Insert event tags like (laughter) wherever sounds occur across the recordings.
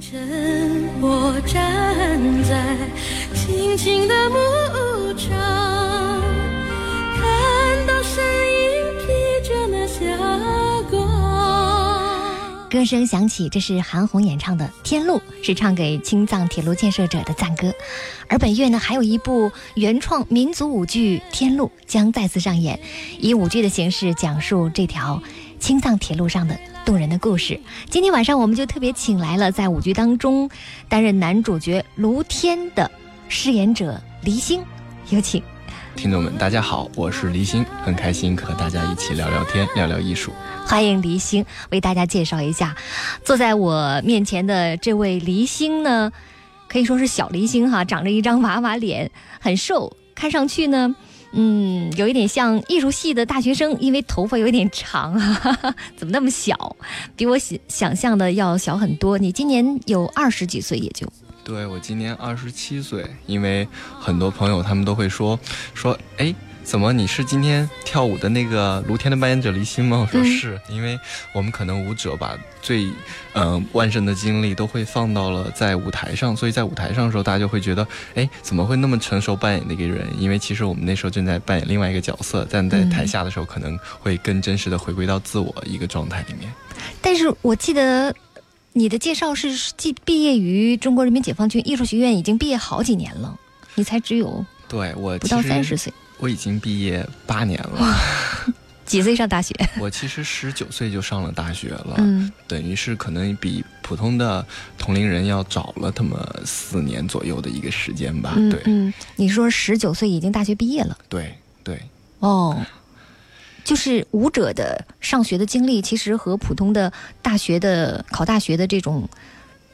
清晨，我站在青青的牧场，看到身影披着那霞光。歌声响起，这是韩红演唱的《天路》，是唱给青藏铁路建设者的赞歌。而本月呢，还有一部原创民族舞剧《天路》将再次上演，以舞剧的形式讲述这条青藏铁路上的动人的故事。今天晚上，我们就特别请来了在舞剧当中担任男主角卢天的饰演者黎星，有请。听众们，大家好，我是黎星，很开心和大家一起聊聊天，聊聊艺术。欢迎黎星，为大家介绍一下，坐在我面前的这位黎星呢，可以说是小黎星哈，长着一张娃娃脸，很瘦，看上去呢，嗯，有一点像艺术系的大学生，因为头发有点长啊，(laughs) 怎么那么小？比我想想象的要小很多。你今年有二十几岁，也就。对我今年二十七岁，因为很多朋友他们都会说说，哎，怎么你是今天跳舞的那个卢天的扮演者黎星吗？我说是，因为我们可能舞者把最嗯万盛的精力都会放到了在舞台上，所以在舞台上的时候，大家就会觉得，哎，怎么会那么成熟扮演的一个人？因为其实我们那时候正在扮演另外一个角色，但在台下的时候可能会更真实的回归到自我一个状态里面。但是我记得。你的介绍是既毕业于中国人民解放军艺术学院，已经毕业好几年了，你才只有对我不到三十岁，我已经毕业八年了。(laughs) 几岁上大学？(laughs) 我其实十九岁就上了大学了，嗯，等于是可能比普通的同龄人要早了他们四年左右的一个时间吧。对，嗯，你说十九岁已经大学毕业了？对对，哦。就是舞者的上学的经历，其实和普通的大学的考大学的这种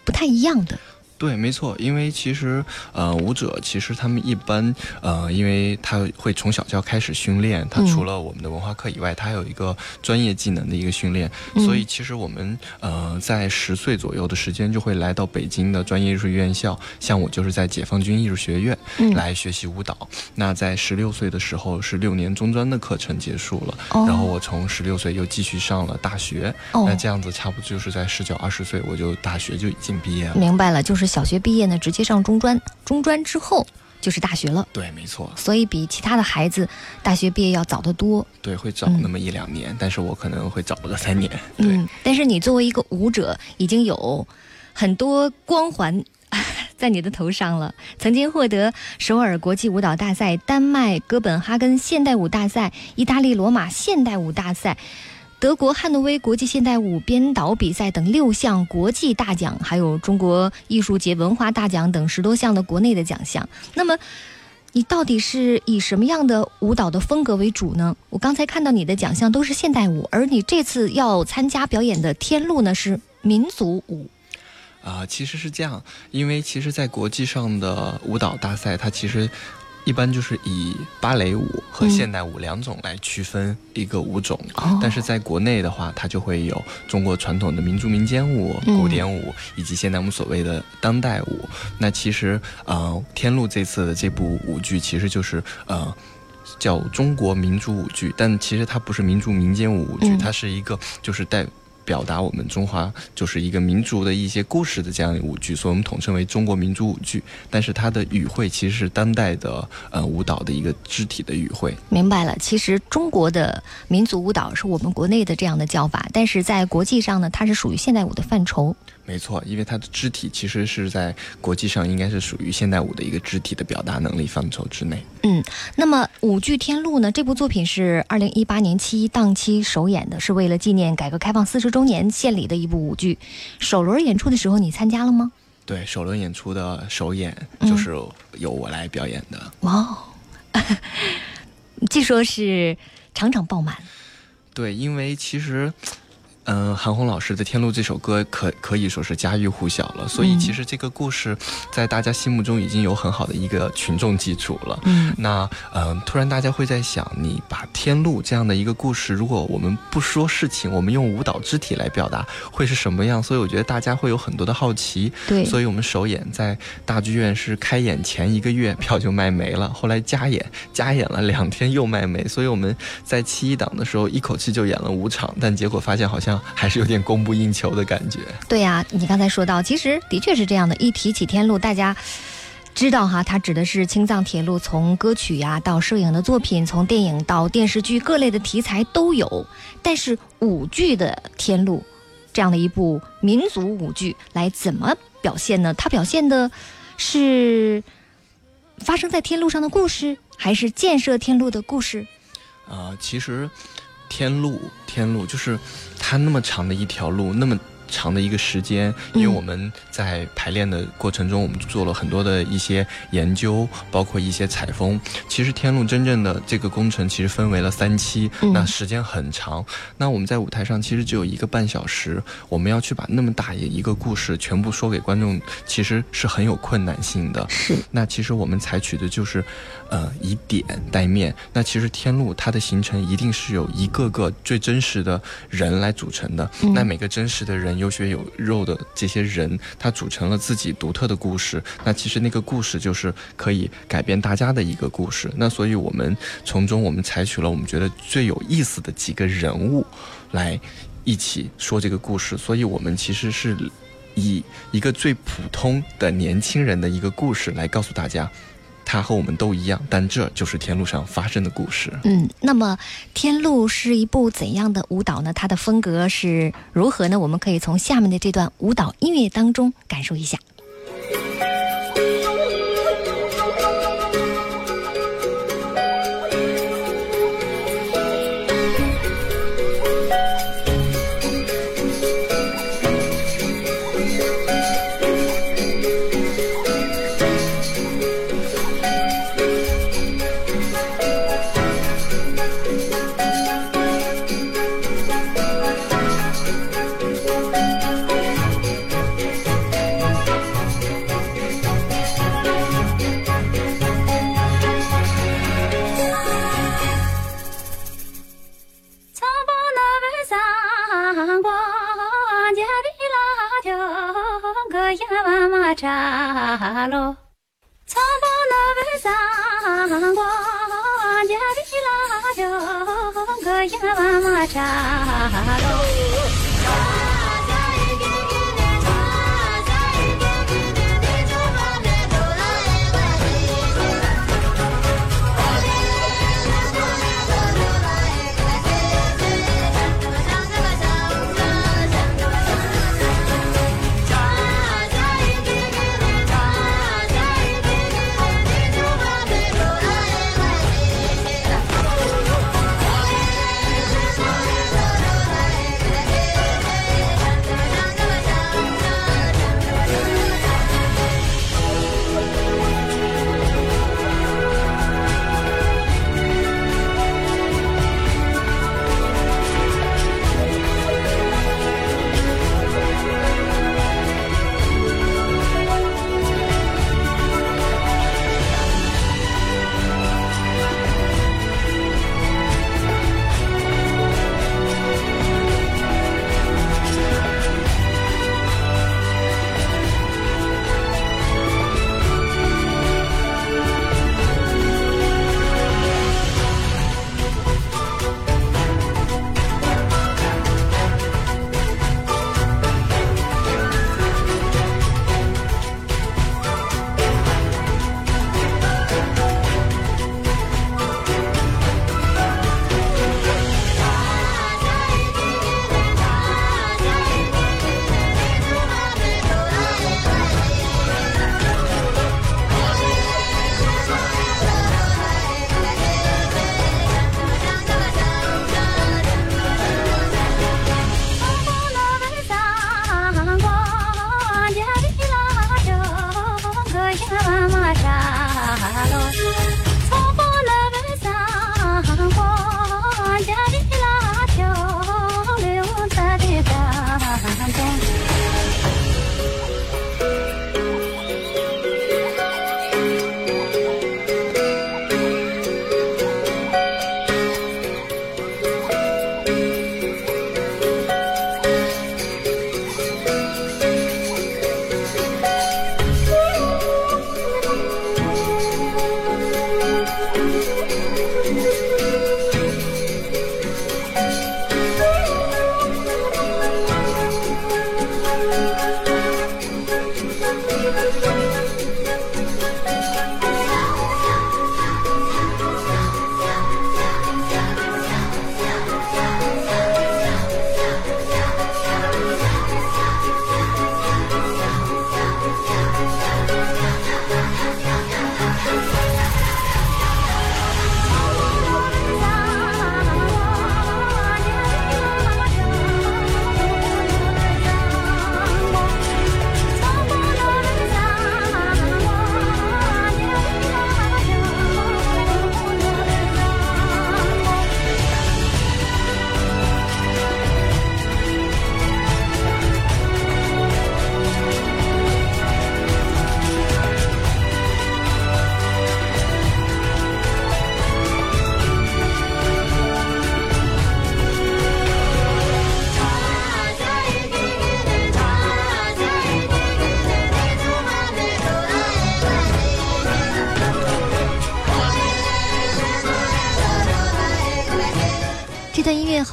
不太一样的。对，没错，因为其实，呃，舞者其实他们一般，呃，因为他会从小就要开始训练，他除了我们的文化课以外，他还有一个专业技能的一个训练，所以其实我们，呃，在十岁左右的时间就会来到北京的专业艺术院校，像我就是在解放军艺术学院来学习舞蹈。那在十六岁的时候是六年中专的课程结束了，然后我从十六岁又继续上了大学，那这样子差不多就是在十九二十岁我就大学就已经毕业了。明白了，就是。小学毕业呢，直接上中专，中专之后就是大学了。对，没错。所以比其他的孩子大学毕业要早得多。对，会早那么一两年，但是我可能会早个三年。嗯，但是你作为一个舞者，已经有很多光环 (laughs) 在你的头上了。曾经获得首尔国际舞蹈大赛、丹麦哥本哈根现代舞大赛、意大利罗马现代舞大赛。德国汉诺威国际现代舞编导比赛等六项国际大奖，还有中国艺术节文化大奖等十多项的国内的奖项。那么，你到底是以什么样的舞蹈的风格为主呢？我刚才看到你的奖项都是现代舞，而你这次要参加表演的《天路》呢是民族舞。啊，其实是这样，因为其实，在国际上的舞蹈大赛，它其实。一般就是以芭蕾舞和现代舞两种来区分一个舞种，但是在国内的话，它就会有中国传统的民族民间舞、古典舞，以及现在我们所谓的当代舞。那其实，呃，天路这次的这部舞剧其实就是呃，叫中国民族舞剧，但其实它不是民族民间舞舞剧，它是一个就是带。表达我们中华就是一个民族的一些故事的这样的舞剧，所以我们统称为中国民族舞剧。但是它的语汇其实是当代的呃舞蹈的一个肢体的语汇。明白了，其实中国的民族舞蹈是我们国内的这样的叫法，但是在国际上呢，它是属于现代舞的范畴。没错，因为它的肢体其实是在国际上应该是属于现代舞的一个肢体的表达能力范畴之内。嗯，那么舞剧《天路》呢？这部作品是二零一八年七一档期首演的，是为了纪念改革开放四十周年献礼的一部舞剧。首轮演出的时候，你参加了吗？对，首轮演出的首演就是由我来表演的。哇，(laughs) 据说是场场爆满。对，因为其实。嗯，韩红老师的《天路》这首歌可可以说是家喻户晓了，所以其实这个故事在大家心目中已经有很好的一个群众基础了。嗯，那嗯，突然大家会在想，你把《天路》这样的一个故事，如果我们不说事情，我们用舞蹈肢体来表达，会是什么样？所以我觉得大家会有很多的好奇。对，所以我们首演在大剧院是开演前一个月票就卖没了，后来加演加演了两天又卖没，所以我们在七一档的时候一口气就演了五场，但结果发现好像。还是有点供不应求的感觉。对呀，你刚才说到，其实的确是这样的。一提起天路，大家知道哈，它指的是青藏铁路，从歌曲呀到摄影的作品，从电影到电视剧，各类的题材都有。但是舞剧的天路，这样的一部民族舞剧，来怎么表现呢？它表现的是发生在天路上的故事，还是建设天路的故事？啊，其实天路，天路就是他那么长的一条路，那么。长的一个时间，因为我们在排练的过程中，我们做了很多的一些研究，包括一些采风。其实天路真正的这个工程其实分为了三期，那时间很长。那我们在舞台上其实只有一个半小时，我们要去把那么大一个故事全部说给观众，其实是很有困难性的。是。那其实我们采取的就是，呃，以点带面。那其实天路它的形成一定是有一个个最真实的人来组成的。那每个真实的人。有血有肉的这些人，他组成了自己独特的故事。那其实那个故事就是可以改变大家的一个故事。那所以我们从中我们采取了我们觉得最有意思的几个人物，来一起说这个故事。所以我们其实是以一个最普通的年轻人的一个故事来告诉大家。他和我们都一样，但这就是天路上发生的故事。嗯，那么天路是一部怎样的舞蹈呢？它的风格是如何呢？我们可以从下面的这段舞蹈音乐当中感受一下。茶喽，草包那为啥光？家里拉条个呀妈妈茶喽。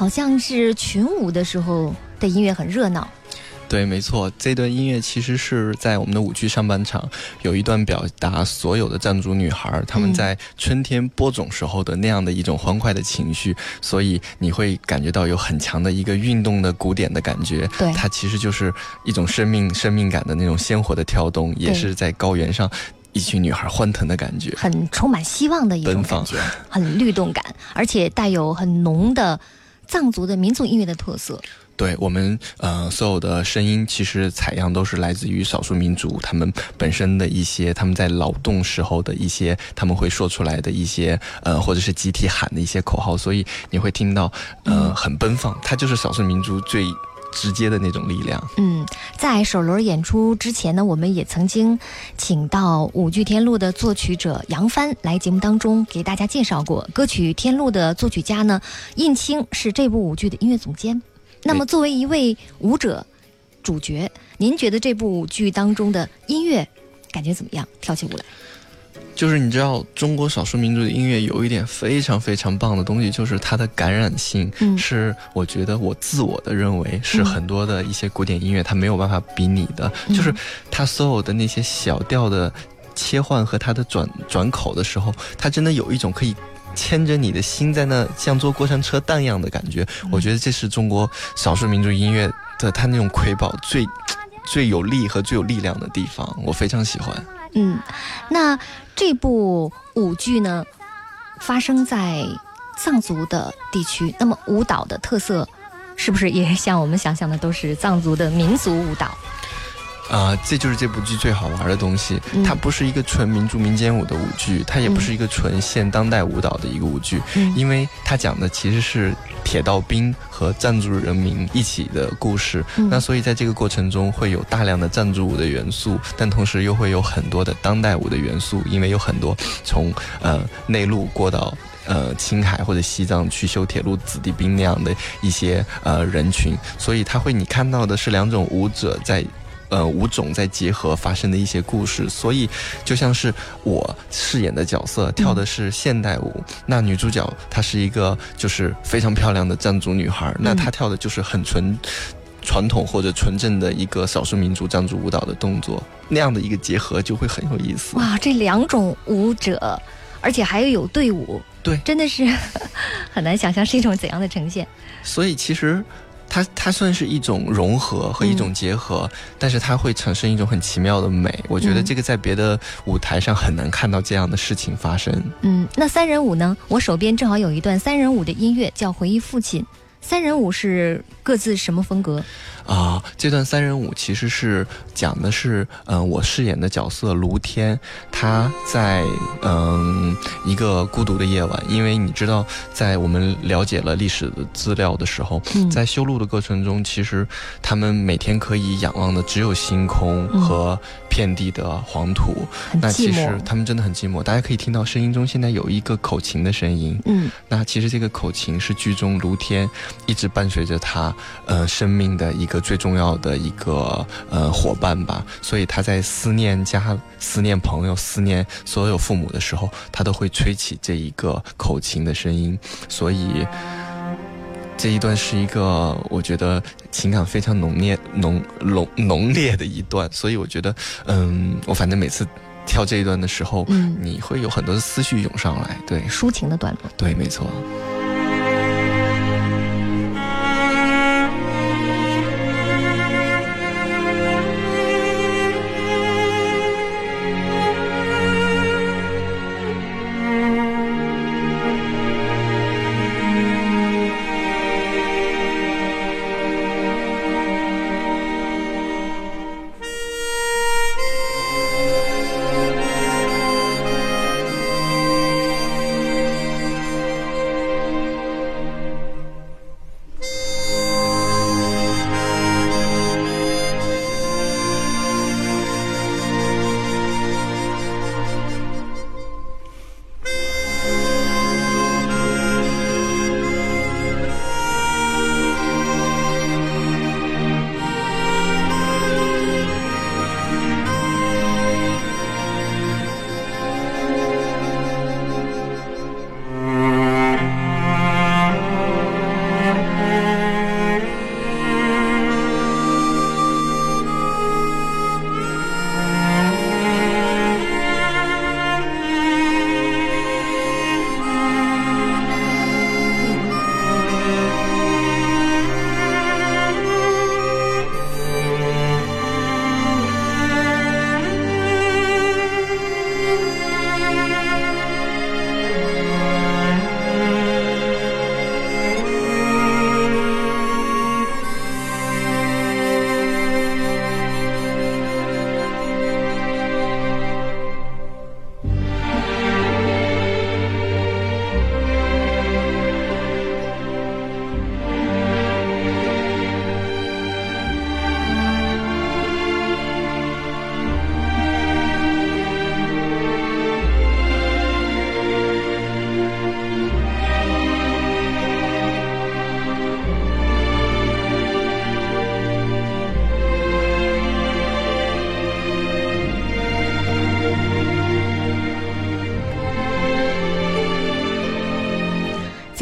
好像是群舞的时候的音乐，很热闹。对，没错，这段音乐其实是在我们的舞剧上半场有一段表达所有的藏族女孩她们在春天播种时候的那样的一种欢快的情绪，所以你会感觉到有很强的一个运动的鼓点的感觉。对，它其实就是一种生命生命感的那种鲜活的跳动，也是在高原上一群女孩欢腾的感觉，很充满希望的一种感觉，很律动感，而且带有很浓的藏族的民族音乐的特色。对我们，呃，所有的声音其实采样都是来自于少数民族他们本身的一些他们在劳动时候的一些他们会说出来的一些，呃，或者是集体喊的一些口号，所以你会听到，呃，很奔放，它就是少数民族最直接的那种力量。嗯，在首轮演出之前呢，我们也曾经请到舞剧《天路》的作曲者杨帆来节目当中给大家介绍过歌曲《天路》的作曲家呢，印青是这部舞剧的音乐总监。那么，作为一位舞者、主角，您觉得这部剧当中的音乐感觉怎么样？跳起舞来，就是你知道，中国少数民族的音乐有一点非常非常棒的东西，就是它的感染性，是我觉得我自我的认为是很多的一些古典音乐它没有办法比拟的，就是它所有的那些小调的切换和它的转转口的时候，它真的有一种可以。牵着你的心在那，像坐过山车荡漾的感觉。我觉得这是中国少数民族音乐的它那种瑰宝最最有力和最有力量的地方，我非常喜欢。嗯，那这部舞剧呢，发生在藏族的地区，那么舞蹈的特色是不是也像我们想象的都是藏族的民族舞蹈？啊，这就是这部剧最好玩的东西。它不是一个纯民族民间舞的舞剧，它也不是一个纯现当代舞蹈的一个舞剧，因为它讲的其实是铁道兵和藏族人民一起的故事。那所以在这个过程中会有大量的藏族舞的元素，但同时又会有很多的当代舞的元素，因为有很多从呃内陆过到呃青海或者西藏去修铁路子弟兵那样的一些呃人群，所以他会你看到的是两种舞者在。呃，舞种在结合发生的一些故事，所以就像是我饰演的角色跳的是现代舞，那女主角她是一个就是非常漂亮的藏族女孩，那她跳的就是很纯传统或者纯正的一个少数民族藏族舞蹈的动作，那样的一个结合就会很有意思。哇，这两种舞者，而且还有队伍，对，真的是 (laughs) 很难想象是一种怎样的呈现。所以其实。它它算是一种融合和一种结合，但是它会产生一种很奇妙的美。我觉得这个在别的舞台上很难看到这样的事情发生。嗯，那三人舞呢？我手边正好有一段三人舞的音乐，叫《回忆父亲》。三人舞是各自什么风格？啊，这段三人舞其实是讲的是，嗯，我饰演的角色卢天，他在嗯一个孤独的夜晚，因为你知道，在我们了解了历史的资料的时候，在修路的过程中，其实他们每天可以仰望的只有星空和遍地的黄土，那其实他们真的很寂寞。大家可以听到声音中现在有一个口琴的声音，嗯，那其实这个口琴是剧中卢天一直伴随着他呃生命的一个。最重要的一个呃伙伴吧，所以他在思念家、思念朋友、思念所有父母的时候，他都会吹起这一个口琴的声音。所以这一段是一个我觉得情感非常浓烈、浓浓浓烈的一段。所以我觉得，嗯，我反正每次跳这一段的时候，嗯，你会有很多的思绪涌上来，对，抒情的段落，对，没错。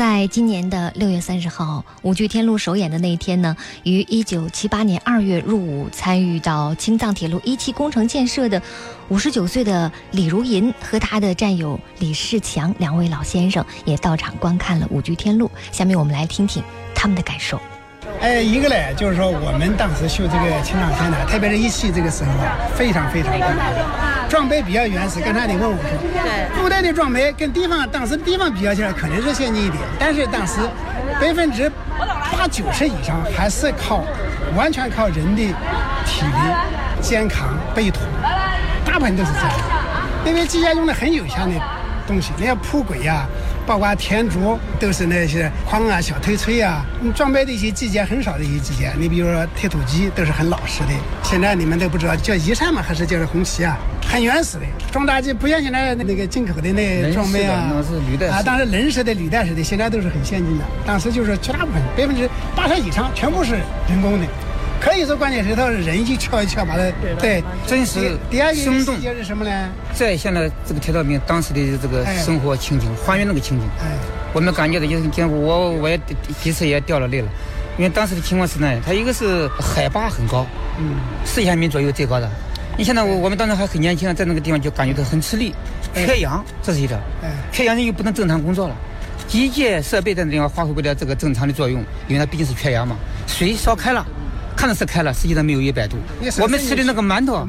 在今年的六月三十号，五剧《天路》首演的那一天呢，于一九七八年二月入伍，参与到青藏铁路一期工程建设的五十九岁的李如银和他的战友李世强两位老先生也到场观看了五剧《天路》。下面我们来听听他们的感受。哎，一个呢，就是说我们当时修这个青藏线呢，特别是一期这个时候啊，非常非常困难，装备比较原始。刚才你问我说，对，部队的装备跟地方当时地方比较起来，可能是先进一点，但是当时百分之八九十以上还是靠完全靠人的体力、肩扛、背驮，大部分都是这样，因为机械用的很有限的东西，那些铺轨呀。包括天柱都是那些矿啊、小推锤啊，你装备的一些机械很少的一些机械。你比如说推土机都是很老实的。现在你们都不知道叫一山吗？还是叫红旗啊？很原始的装大机，不像现在那个进口的那装备啊。啊，当时人式的、履带式的，现在都是很先进的。当时就是绝大部分百分之八十以上全部是人工的。可以说，关键是他人一敲一敲把它对，真实第二个生动是什么呢？再现了这个铁道兵当时的这个生活情景，还原那个情景。哎，我们感觉到就是，我我也第一次也掉了泪了，因为当时的情况是那样，它一个是海拔很高，嗯，四千米左右最高的。你现在我我们当时还很年轻，在那个地方就感觉到很吃力，缺氧，这是一条。哎，缺氧人又不能正常工作了，机械设备在那地方发挥不了这个正常的作用，因为它毕竟是缺氧嘛，水烧开了。看着是开了，实际上没有一百度。我们吃的那个馒头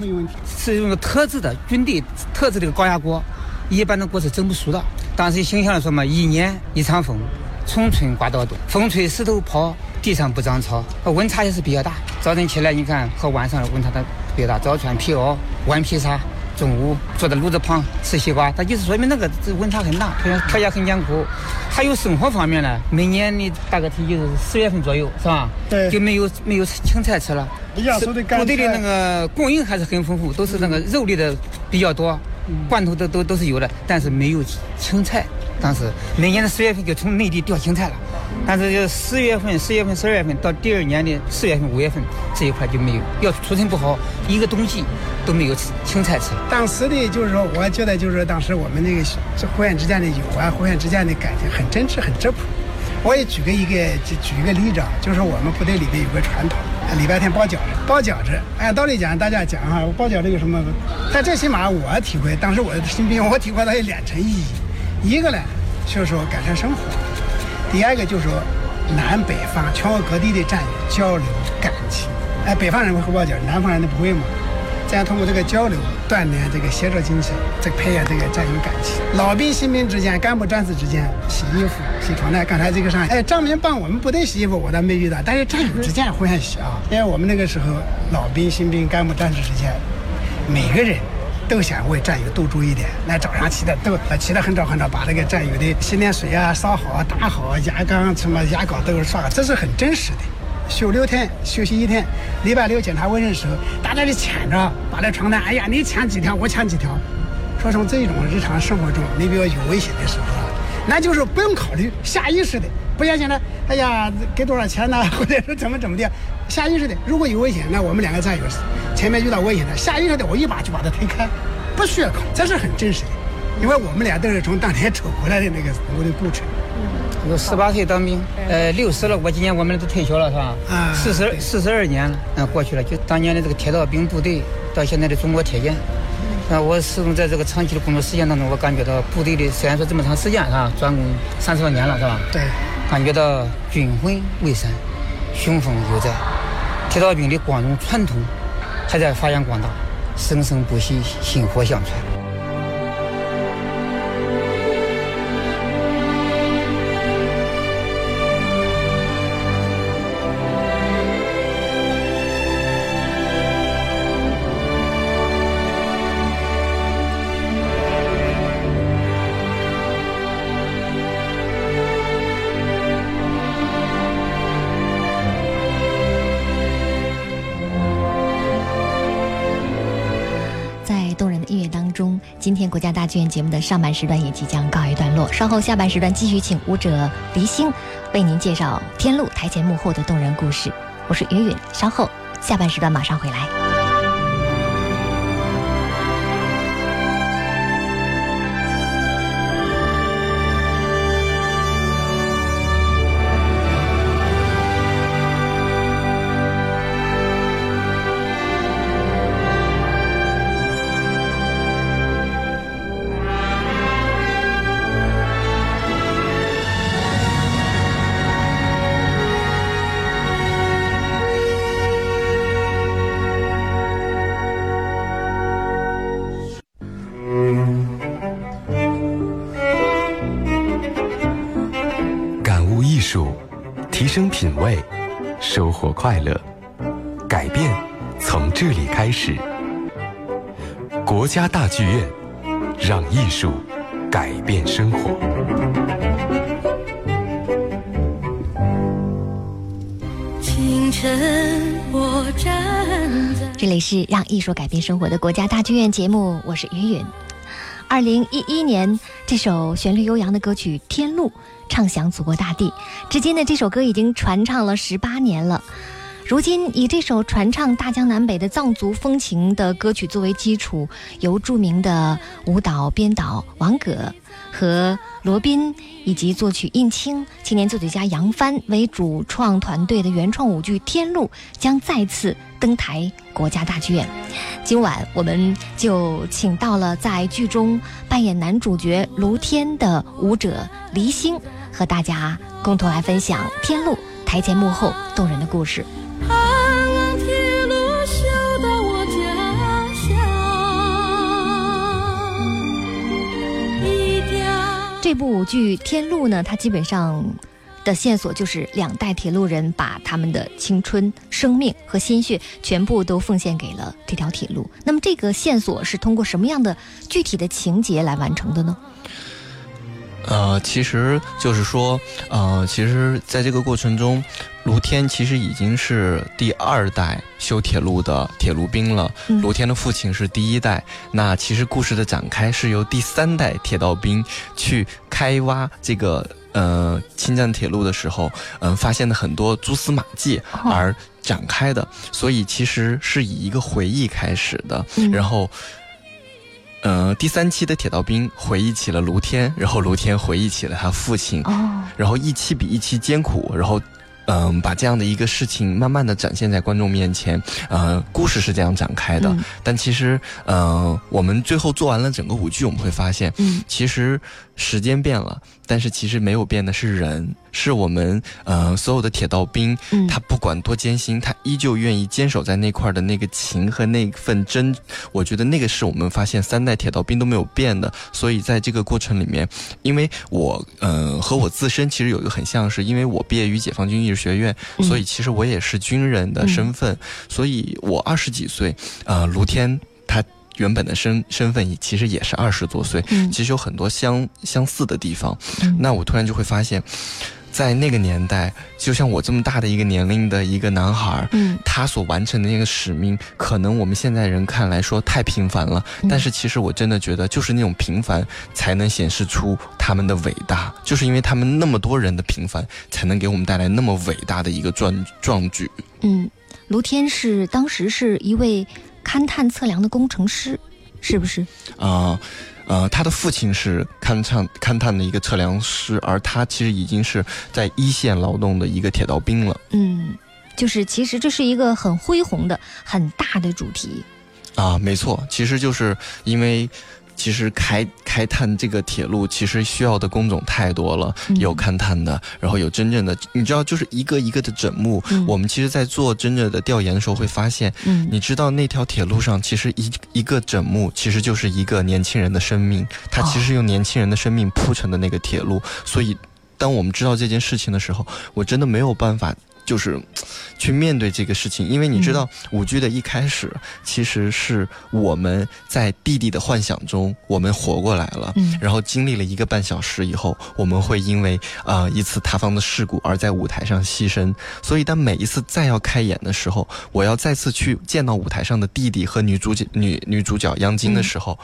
是用特制的军队特制的高压锅，一般的锅是蒸不熟的。当时形象的说嘛，一年一场风，从春刮到冬，风吹石头跑，地上不长草，温差也是比较大。早晨起来你看和晚上温差都比较大，早穿皮袄，晚披纱。中午坐在炉子旁吃西瓜，它就是说明那个温差很大，条件条件很艰苦。还有生活方面呢，每年你大概天就是十月份左右，是吧？对，就没有没有青菜吃了。部队的那个供应还是很丰富，都是那个肉类的比较多，罐头都都都是有的，但是没有青菜。当时每年的十月份就从内地调青菜了。但是就四月份、四月份、十二月份到第二年的四月份、五月份这一块就没有，要储存不好，一个冬季都没有青菜吃。当时的就是说，我觉得就是当时我们那个这互相之间的友啊，互相之间的感情很真挚、很质朴。我也举个一个举一个例子啊，就是我们部队里面有个传统，礼拜天包饺子。包饺子，按道理讲，大家讲哈，包饺子有什么？但最起码我体会，当时我的新兵，我体会到有两层意义。一个呢，就是说改善生活。第二个就是说，南北方全国各地的战友交流感情。哎，北方人会喝包饺，南方人都不会嘛。这样通过这个交流，锻炼这个协作精神，再培养这个战友感情。老兵新兵之间，干部战士之间洗衣服、洗床单。刚才这个上，哎，张明帮我们部队洗衣服，我倒没遇到。但是战友之间互相洗啊，因为我们那个时候老兵、新兵、干部战士之间，每个人。都想为战友多注意点，那早上起的都起得很早很早，把那个战友的洗脸水啊烧好、打好，牙缸什么牙膏都是刷，这是很真实的。休六天，休息一天，礼拜六检查卫生时候，大家就抢着把那床单，哎呀，你抢几条，我抢几条。说从这种日常生活中，你比如有危险的时候啊，那就是不用考虑，下意识的，不像现在，哎呀，给多少钱呢，(laughs) 或者是怎么怎么的。下意识的，如果有危险，那我们两个战友前面遇到危险了，下意识的我一把就把他推开，不需要考，这是很真实的，因为我们俩都是从当年走回来的那个我的故城。我十八岁当兵，呃，六十了，我今年我们都退休了，是吧？啊。四十四十二年了，嗯，过去了，就当年的这个铁道兵部队到现在的中国铁建，那，我始终在这个长期的工作时间当中，我感觉到部队的虽然说这么长时间，是吧？专工三十多年了，是吧？对。感觉到军魂未散，雄风犹在。铁道兵的光荣传统还在发扬光大，生生不息，薪火相传。剧院节目的上半时段也即将告一段落，稍后下半时段继续请舞者黎星为您介绍天路台前幕后的动人故事。我是云云，稍后下半时段马上回来。家大剧院，让艺术改变生活。清晨，我站在这里是让艺术改变生活的国家大剧院节目，我是云云。二零一一年，这首旋律悠扬的歌曲《天路》唱响祖国大地，至今呢，这首歌已经传唱了十八年了。如今，以这首传唱大江南北的藏族风情的歌曲作为基础，由著名的舞蹈编导王葛和罗宾以及作曲印青、青年作曲家杨帆为主创团队的原创舞剧《天路》将再次登台国家大剧院。今晚，我们就请到了在剧中扮演男主角卢天的舞者黎星，和大家共同来分享《天路》台前幕后动人的故事。这部剧《天路》呢，它基本上的线索就是两代铁路人把他们的青春、生命和心血全部都奉献给了这条铁路。那么，这个线索是通过什么样的具体的情节来完成的呢？呃，其实就是说，呃，其实在这个过程中，卢天其实已经是第二代修铁路的铁路兵了。嗯卢天的父亲是第一代。那其实故事的展开是由第三代铁道兵去开挖这个呃侵占铁路的时候，嗯、发现的很多蛛丝马迹哦而展开的。所以其实是以一个回忆开始的，嗯然后。呃，第三期的铁道兵回忆起了卢天，然后卢天回忆起了他父亲，哦，然后一期比一期艰苦，然后。嗯，把这样的一个事情慢慢的展现在观众面前，呃，故事是这样展开的。嗯但其实，呃，我们最后做完了整个舞剧，我们会发现，嗯其实时间变了，但是其实没有变的是人，是我们呃所有的铁道兵，嗯他不管多艰辛，他依旧愿意坚守在那块儿的那个情和那份真，我觉得那个是我们发现三代铁道兵都没有变的。所以在这个过程里面，因为我呃和我自身其实有一个很像是，因为我毕业于解放军艺术学院，嗯所以其实我也是军人的身份，所以我二十几岁，呃，卢天他。原本的身身份也其实也是二十多岁，嗯其实有很多相相似的地方。嗯那我突然就会发现，在那个年代，就像我这么大的一个年龄的一个男孩，嗯他所完成的那个使命，可能我们现在人看来说太平凡了，嗯但是其实我真的觉得，就是那种平凡才能显示出他们的伟大，就是因为他们那么多人的平凡，才能给我们带来那么伟大的一个壮壮举。嗯，卢天是当时是一位勘探测量的工程师，是不是？啊、呃，他的父亲是勘探勘探的一个测量师，而他其实已经是在一线劳动的一个铁道兵了。嗯，就是其实这是一个很恢宏的、很大的主题。啊，没错，其实就是因为。其实开开探这个铁路，其实需要的工种太多了，嗯有勘探的，然后有真正的，你知道，就是一个一个的整幕。嗯我们其实，在做真正的调研的时候，会发现，嗯你知道那条铁路上，其实一一个整木，其实就是一个年轻人的生命，它其实用年轻人的生命铺成的那个铁路。所以，当我们知道这件事情的时候，我真的没有办法。就是去面对这个事情，因为你知道，舞剧的一开始其实是我们在弟弟的幻想中，我们活过来了，嗯然后经历了一个半小时以后，我们会因为啊、呃一次塌方的事故而在舞台上牺牲。所以当每一次再要开演的时候，我要再次去见到舞台上的弟弟和女主角女女主角央金的时候，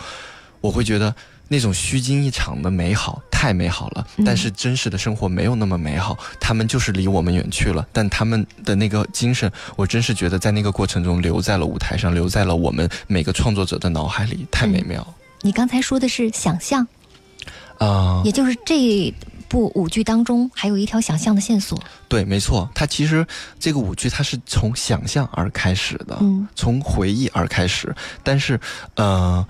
我会觉得。那种虚惊一场的美好太美好了，嗯但是真实的生活没有那么美好，他们就是离我们远去了。但他们的那个精神，我真是觉得在那个过程中留在了舞台上，留在了我们每个创作者的脑海里，太美妙了。你刚才说的是想象，啊、也就是这部舞剧当中还有一条想象的线索。对，没错，它其实这个舞剧它是从想象而开始的，嗯从回忆而开始，但是呃，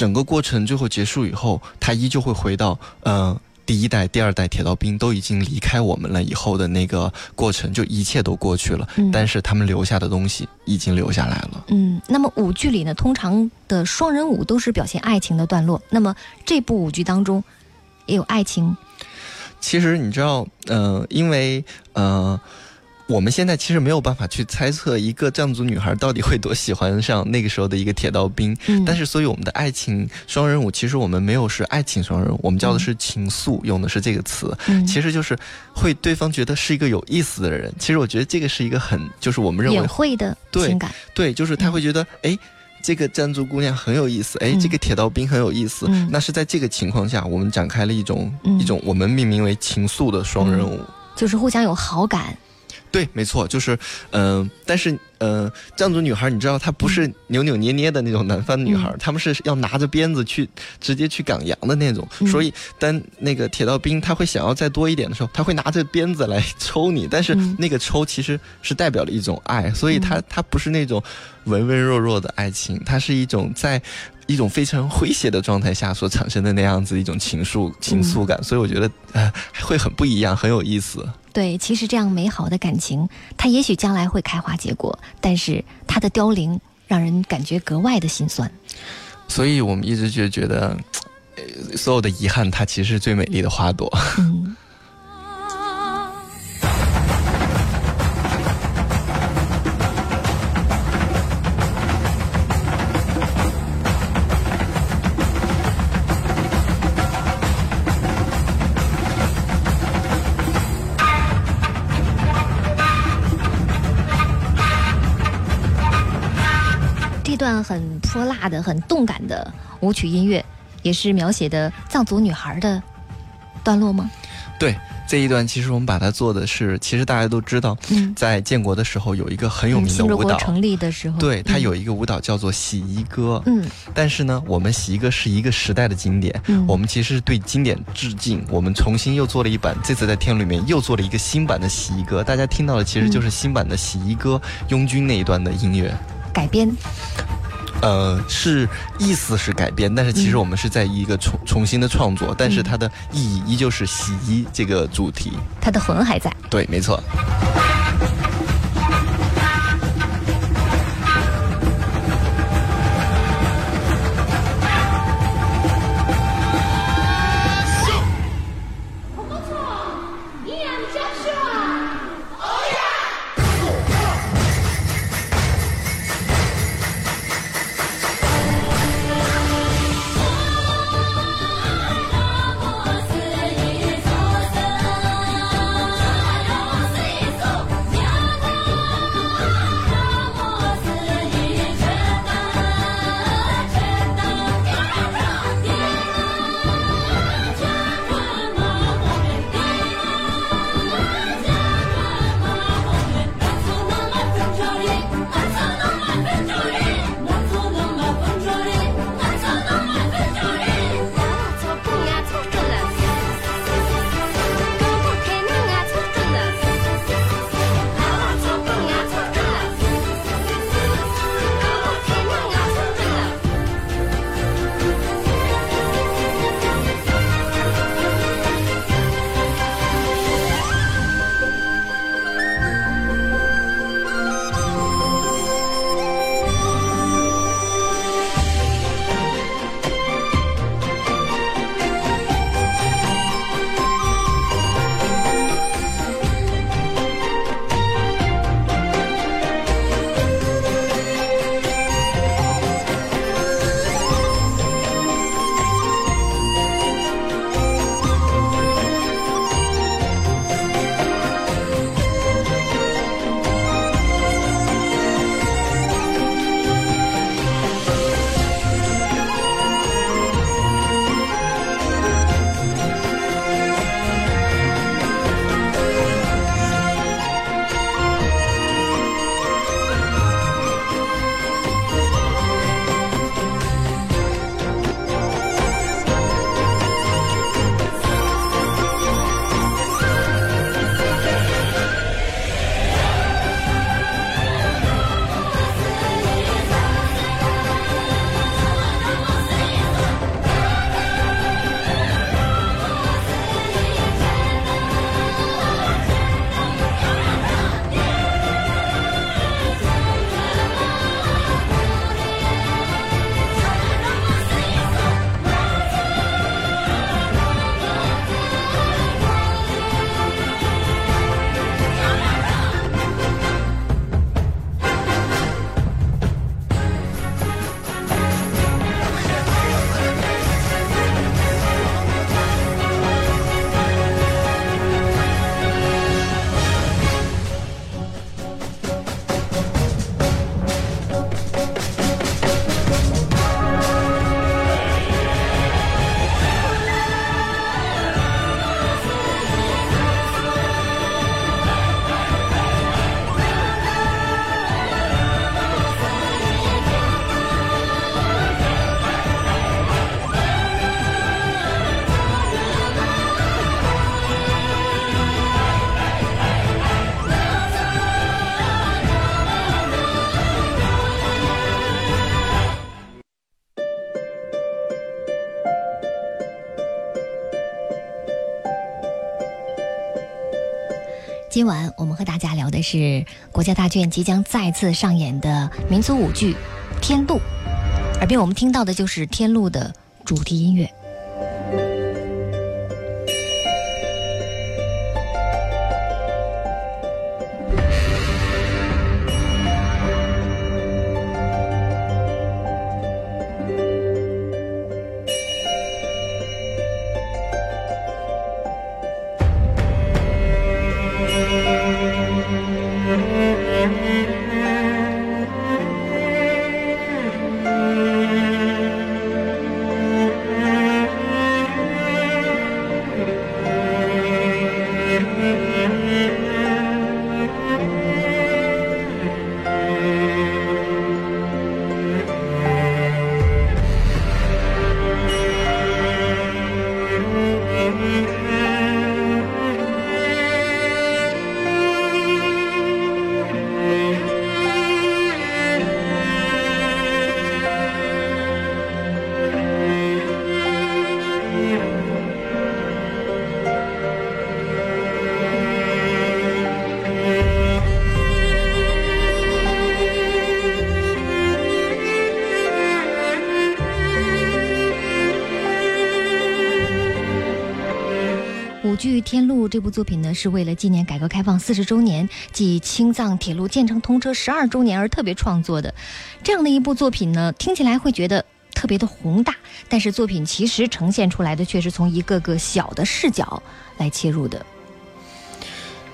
整个过程最后结束以后，他依旧会回到呃。第一代、第二代铁道兵都已经离开我们了，以后的那个过程就一切都过去了，嗯但是他们留下的东西已经留下来了。嗯，那么舞剧里呢，通常的双人舞都是表现爱情的段落。那么这部舞剧当中也有爱情，其实你知道，呃，因为呃。我们现在其实没有办法去猜测一个藏族女孩到底会多喜欢上那个时候的一个铁道兵，但是所以我们的爱情双人舞，其实我们没有是爱情双人舞，我们叫的是情愫，用的是这个词，其实就是会对方觉得是一个有意思的人。其实我觉得这个是一个很，就是我们认为会的情感，对，就是他会觉得，哎，这个藏族姑娘很有意思，哎，这个铁道兵很有意思。那是在这个情况下，我们展开了一种一种我们命名为情愫的双人舞，就是互相有好感。对，没错，就是，嗯，但是，呃，藏族女孩，你知道，她不是扭扭捏捏的那种南方女孩，她们是要拿着鞭子去直接去赶羊的那种。所以，当那个铁道兵他会想要再多一点的时候，他会拿着鞭子来 (laughs) 抽你，但是那个抽其实是代表了一种爱，所以他他不是那种文文弱弱的爱情，它是一种在一种非常诙谐的状态下所产生的那样子一种情愫情愫感，所以我觉得呃会很不一样，很有意思。对，其实这样美好的感情，它也许将来会开花结果，但是它的凋零让人感觉格外的心酸。所以我们一直就觉得，所有的遗憾，它其实是最美丽的花朵。(laughs) 嗯。泼辣的、很动感的舞曲音乐，也是描写的藏族女孩的段落吗？对，这一段其实我们把它做的是，其实大家都知道，在建国的时候有一个很有名的舞蹈，成立的时候，对，它有一个舞蹈叫做洗衣歌。嗯，但是呢，我们洗衣歌是一个时代的经典，我们其实是对经典致敬，我们重新又做了一版，这次在天里面又做了一个新版的洗衣歌，大家听到的其实就是新版的洗衣歌拥军那一段的音乐。改编，呃，是意思是改编，但是其实我们是在一个重重新的创作，但是它的意义依旧是洗衣这个主题，它的魂还在。对，没错。今晚我们和大家聊的是国家大剧院即将再次上演的民族舞剧《天路》，耳边我们听到的就是《天路》的主题音乐。这部作品呢，是为了纪念改革开放四十周年暨青藏铁路建成通车十二周年而特别创作的。这样的一部作品呢，听起来会觉得特别的宏大，但是作品其实呈现出来的却是从一个个小的视角来切入的。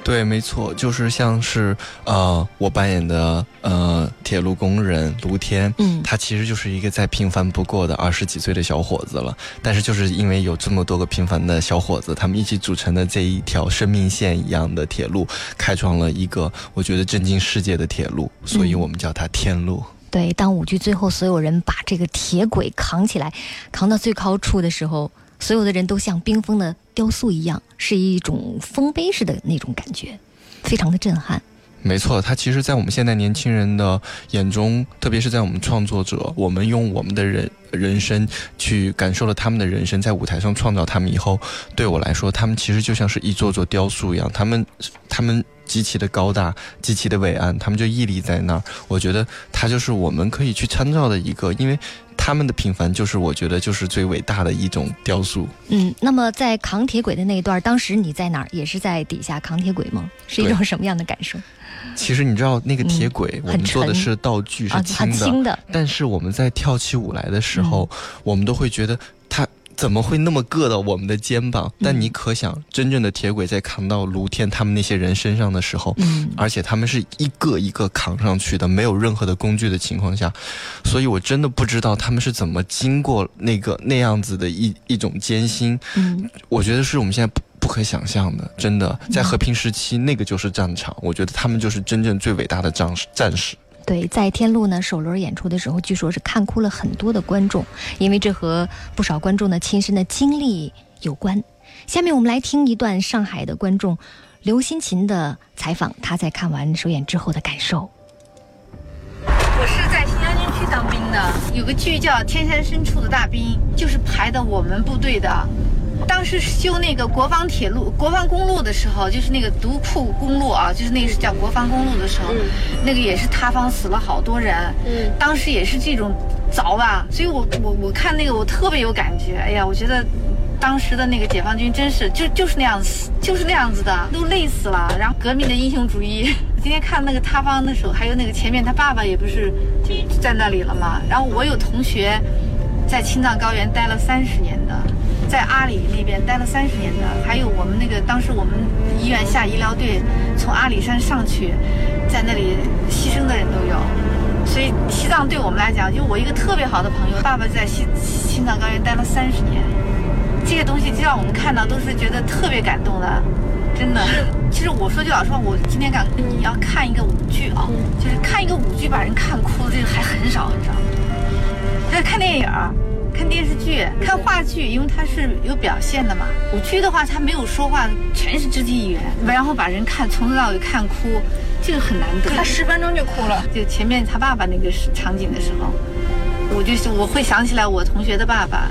对，没错，就是像是呃，我扮演的呃铁路工人卢天，嗯，他其实就是一个再平凡不过的二十几岁的小伙子了。但是就是因为有这么多个平凡的小伙子，他们一起组成的这一条生命线一样的铁路，开创了一个我觉得震惊世界的铁路，所以我们叫它天路。对，当舞剧最后所有人把这个铁轨扛起来，扛到最高处的时候。所有的人都像冰封的雕塑一样，是一种丰碑式的那种感觉，非常的震撼。没错，他其实，在我们现在年轻人的眼中，特别是在我们创作者，我们用我们的人人生去感受了他们的人生，在舞台上创造他们以后，对我来说，他们其实就像是一座座雕塑一样，他们，他们极其的高大，极其的伟岸，他们就屹立在那儿。我觉得他就是我们可以去参照的一个，因为。他们的平凡就是我觉得就是最伟大的一种雕塑。嗯，那么在扛铁轨的那一段，当时你在哪儿？也是在底下扛铁轨吗？是一种什么样的感受？其实你知道那个铁轨，我们做的是道具，是轻的。但是我们在跳起舞来的时候，我们都会觉得它。怎么会那么硌到我们的肩膀？但你可想，真正的铁轨在扛到卢天他们那些人身上的时候，嗯，而且他们是一个一个扛上去的，没有任何的工具的情况下，所以我真的不知道他们是怎么经过那个那样子的一一种艰辛。嗯，我觉得是我们现在不不可想象的，真的，在和平时期那个就是战场，我觉得他们就是真正最伟大的战士战士。对，在天路呢首轮演出的时候，据说是看哭了很多的观众，因为这和不少观众的亲身的经历有关。下面我们来听一段上海的观众刘新琴的采访，他在看完首演之后的感受。我是在新疆军区当兵的，有个剧叫《天山深处的大兵》，就是排的我们部队的。当时修那个国防铁路、国防公路的时候，就是那个独库公路啊，就是那个是叫国防公路的时候，那个也是塌方死了好多人。嗯，当时也是这种凿吧，所以我我我看那个我特别有感觉。哎呀，我觉得当时的那个解放军真是就就是那样子，就是那样子的，都累死了。然后革命的英雄主义，(laughs) 今天看那个塌方的时候，还有那个前面他爸爸也不是就在那里了吗？然后我有同学在青藏高原待了三十年的。在阿里那边待了三十年的，还有我们那个当时我们医院下医疗队从阿里山上去，在那里牺牲的人都有。所以西藏对我们来讲，就我一个特别好的朋友，爸爸在西青藏高原待了三十年，这些东西就让我们看到都是觉得特别感动的，真的。其实我说句老实话，我今天敢你要看一个舞剧啊，就是看一个舞剧把人看哭，这个还很少很少。再看电影。看电视剧、看话剧，因为他是有表现的嘛。舞剧的话，他没有说话，全是肢体语言，然后把人看从头到尾看哭，这个很难得。他十分钟就哭了。就前面他爸爸那个场景的时候，我就我会想起来我同学的爸爸，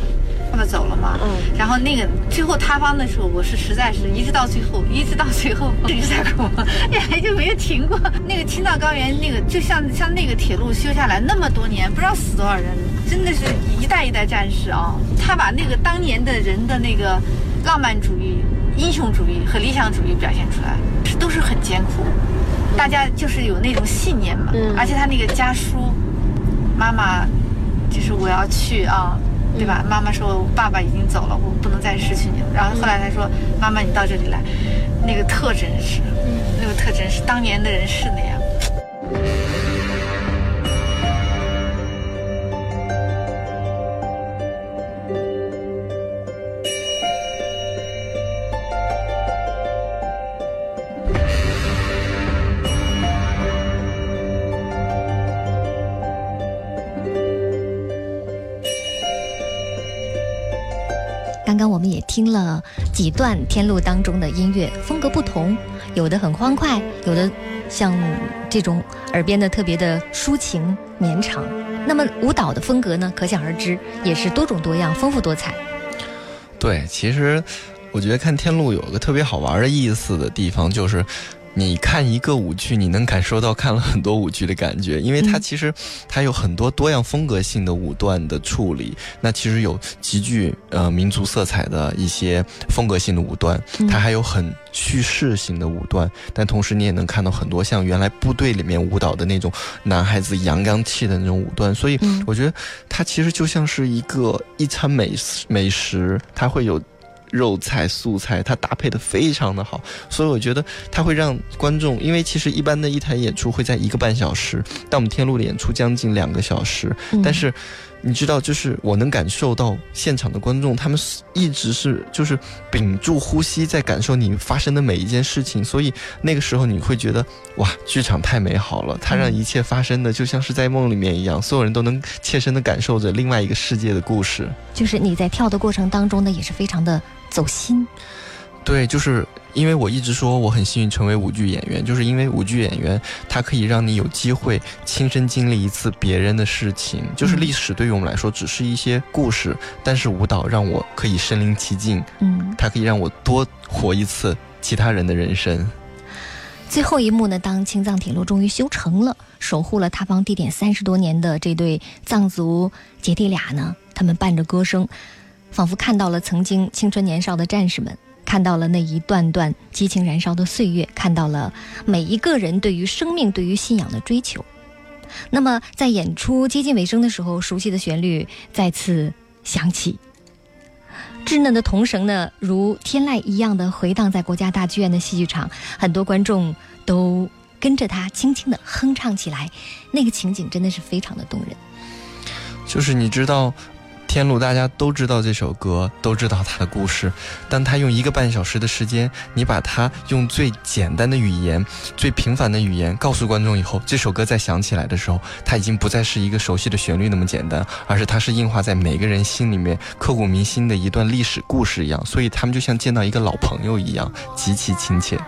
爸爸走了嘛，嗯，然后那个最后塌方的时候，我是实在是一直到最后，一直到最后一直在哭，(laughs) 眼泪就没有停过。那个青藏高原，那个就像像那个铁路修下来那么多年，不知道死多少人，真的是一代一代战士啊。他把那个当年的人的那个浪漫主义、英雄主义和理想主义表现出来，是都是很艰苦。大家就是有那种信念嘛，而且他那个家书，妈妈，就是我要去啊。对吧？妈妈说爸爸已经走了，我不能再失去你了。然后后来他说：“妈妈，你到这里来，那个特真实，那个特真实，当年的人是那样。”我们也听了几段天路当中的音乐，风格不同，有的很欢快，有的像这种耳边的特别的抒情绵长。那么舞蹈的风格呢，可想而知也是多种多样、丰富多彩。对，其实我觉得看天路有个特别好玩的意思的地方，就是。你看一个舞剧，你能感受到看了很多舞剧的感觉，因为它其实它有很多多样风格性的舞段的处理。那其实有极具呃民族色彩的一些风格性的舞段，它还有很叙事性的舞段。但同时你也能看到很多像原来部队里面舞蹈的那种男孩子阳刚气的那种舞段。所以我觉得它其实就像是一个一餐美美食，它会有。肉菜素菜，它搭配的非常的好，所以我觉得它会让观众，因为其实一般的一台演出会在一个半小时，但我们天路的演出将近两个小时，但是你知道，就是我能感受到现场的观众，他们一直是就是屏住呼吸在感受你发生的每一件事情，所以那个时候你会觉得哇，剧场太美好了，它让一切发生的就像是在梦里面一样，所有人都能切身的感受着另外一个世界的故事。就是你在跳的过程当中呢，也是非常的。走心，对，就是因为我一直说我很幸运成为舞剧演员，就是因为舞剧演员他可以让你有机会亲身经历一次别人的事情，就是历史对于我们来说只是一些故事，但是舞蹈让我可以身临其境，嗯，它可以让我多活一次其他人的人生。最后一幕呢，当青藏铁路终于修成了，守护了塌方地点三十多年的这对藏族姐弟俩呢，他们伴着歌声。仿佛看到了曾经青春年少的战士们，看到了那一段段激情燃烧的岁月，看到了每一个人对于生命、对于信仰的追求。那么，在演出接近尾声的时候，熟悉的旋律再次响起，稚嫩的童声呢，如天籁一样的回荡在国家大剧院的戏剧场，很多观众都跟着他轻轻的哼唱起来，那个情景真的是非常的动人。就是你知道。天路，大家都知道这首歌，都知道它的故事。当他用一个半小时的时间，你把它用最简单的语言、最平凡的语言告诉观众以后，这首歌再响起来的时候，它已经不再是一个熟悉的旋律那么简单，而是它是印画在每个人心里面、刻骨铭心的一段历史故事一样。所以他们就像见到一个老朋友一样，极其亲切。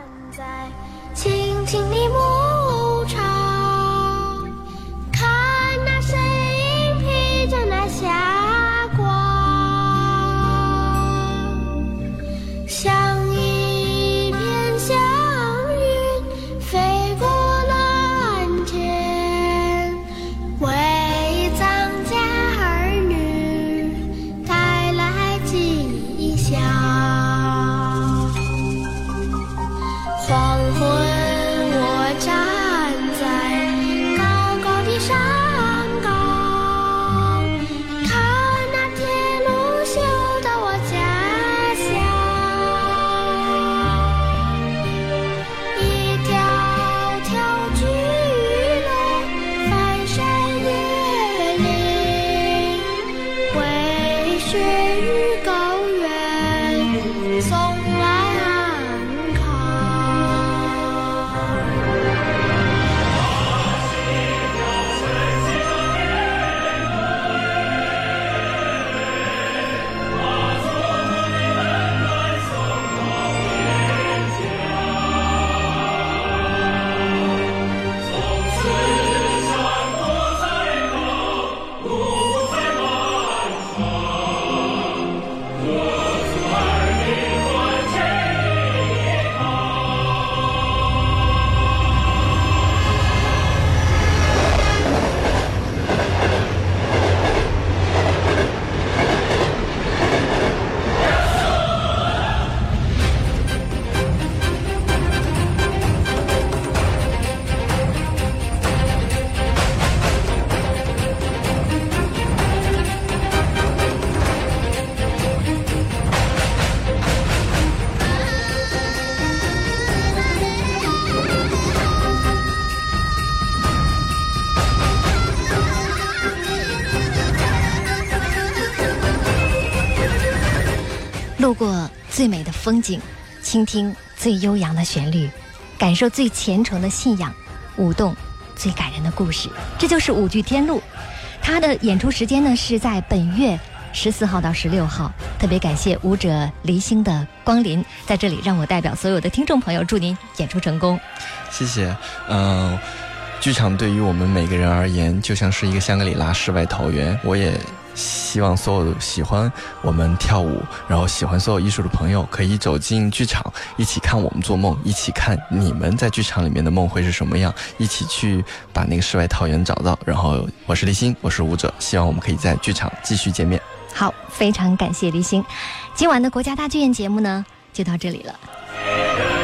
风景，倾听最悠扬的旋律，感受最虔诚的信仰，舞动最感人的故事。这就是舞剧《天路》，它的演出时间呢是在本月十四号到十六号。特别感谢舞者黎星的光临，在这里让我代表所有的听众朋友祝您演出成功。谢谢。嗯，剧场对于我们每个人而言，就像是一个香格里拉世外桃源。我也。希望所有喜欢我们跳舞，然后喜欢所有艺术的朋友，可以走进剧场，一起看我们做梦，一起看你们在剧场里面的梦会是什么样，一起去把那个世外桃源找到。然后，我是立新，我是舞者，希望我们可以在剧场继续见面。好，非常感谢立新，今晚的国家大剧院节目呢，就到这里了。